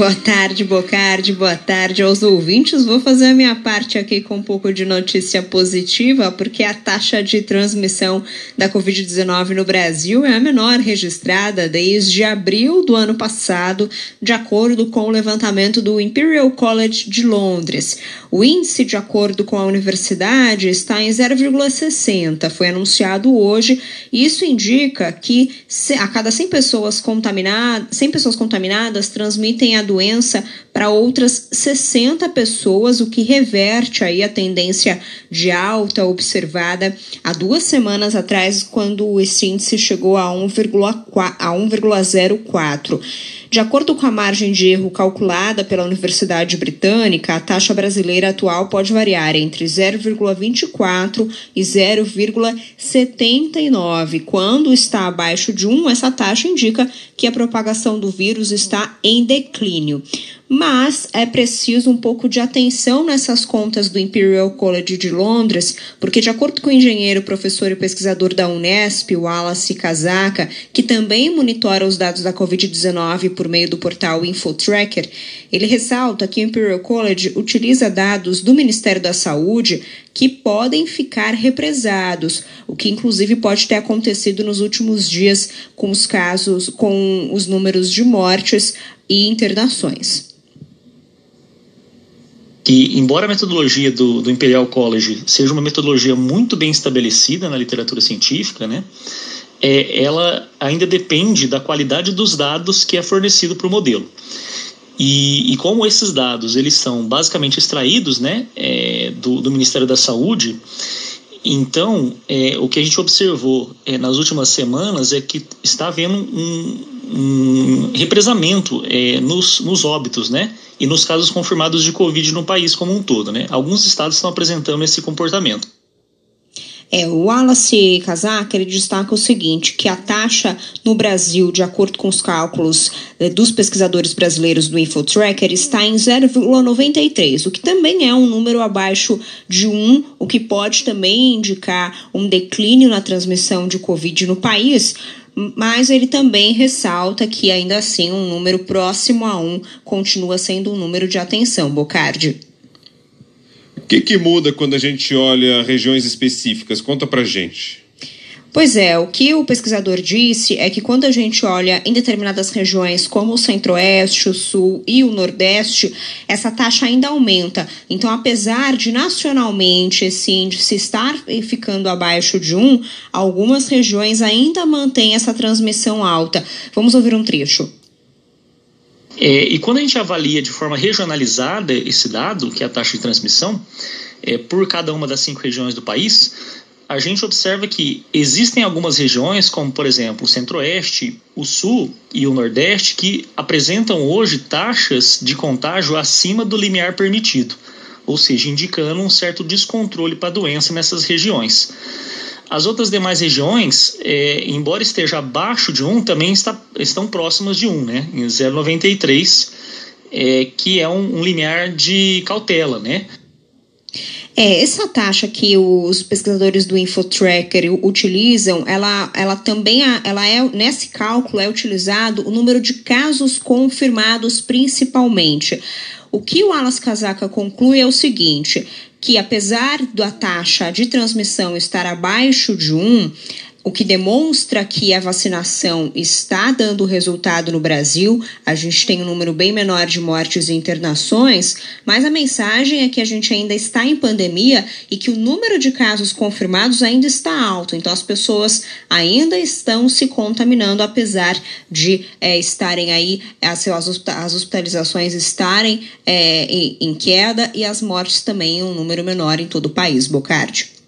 Boa tarde, Bocardi, boa tarde aos ouvintes. Vou fazer a minha parte aqui com um pouco de notícia positiva, porque a taxa de transmissão da Covid-19 no Brasil é a menor registrada desde abril do ano passado, de acordo com o levantamento do Imperial College de Londres. O índice, de acordo com a universidade, está em 0,60. Foi anunciado hoje isso indica que a cada 100 pessoas contaminadas, 100 pessoas contaminadas transmitem a doença para outras 60 pessoas, o que reverte aí a tendência de alta observada há duas semanas atrás, quando esse índice chegou a 1,04. De acordo com a margem de erro calculada pela Universidade Britânica, a taxa brasileira atual pode variar entre 0,24 e 0,79. Quando está abaixo de 1, essa taxa indica que a propagação do vírus está em declínio mas é preciso um pouco de atenção nessas contas do Imperial College de Londres, porque, de acordo com o engenheiro, professor e pesquisador da Unesp, Wallace Kazaka, que também monitora os dados da Covid-19 por meio do portal InfoTracker, ele ressalta que o Imperial College utiliza dados do Ministério da Saúde que podem ficar represados, o que inclusive pode ter acontecido nos últimos dias com os casos, com os números de mortes e internações. Que, embora a metodologia do, do, Imperial College seja uma metodologia muito bem estabelecida na literatura científica, né, é, ela ainda depende da qualidade dos dados que é fornecido para o modelo. E, e, como esses dados eles são basicamente extraídos né, é, do, do, Ministério da Saúde, então é, o que a gente observou é, nas últimas semanas é que está havendo um, um represamento é, nos, nos óbitos, né? e nos casos confirmados de Covid no país como um todo. Né? Alguns estados estão apresentando esse comportamento. É, o Wallace Kazak ele destaca o seguinte, que a taxa no Brasil, de acordo com os cálculos eh, dos pesquisadores brasileiros do InfoTracker, está em 0,93, o que também é um número abaixo de 1, o que pode também indicar um declínio na transmissão de Covid no país, mas ele também ressalta que ainda assim um número próximo a um continua sendo um número de atenção, Bocardi. Que, que muda quando a gente olha regiões específicas? Conta pra gente. Pois é, o que o pesquisador disse é que quando a gente olha em determinadas regiões, como o centro-oeste, o sul e o nordeste, essa taxa ainda aumenta. Então, apesar de nacionalmente esse índice estar ficando abaixo de 1, algumas regiões ainda mantêm essa transmissão alta. Vamos ouvir um trecho. É, e quando a gente avalia de forma regionalizada esse dado, que é a taxa de transmissão, é, por cada uma das cinco regiões do país, a gente observa que existem algumas regiões, como por exemplo o Centro-Oeste, o Sul e o Nordeste, que apresentam hoje taxas de contágio acima do limiar permitido, ou seja, indicando um certo descontrole para a doença nessas regiões. As outras demais regiões, é, embora esteja abaixo de 1, também está, estão próximas de 1, né, em 0,93, é, que é um, um limiar de cautela, né? É, essa taxa que os pesquisadores do InfoTracker utilizam, ela, ela também ela é, nesse cálculo é utilizado o número de casos confirmados principalmente. O que o Alas Casaca conclui é o seguinte, que apesar da taxa de transmissão estar abaixo de 1, o que demonstra que a vacinação está dando resultado no Brasil. A gente tem um número bem menor de mortes e internações, mas a mensagem é que a gente ainda está em pandemia e que o número de casos confirmados ainda está alto. Então, as pessoas ainda estão se contaminando, apesar de é, estarem aí, as, as hospitalizações estarem é, em, em queda e as mortes também em um número menor em todo o país. Bocardi.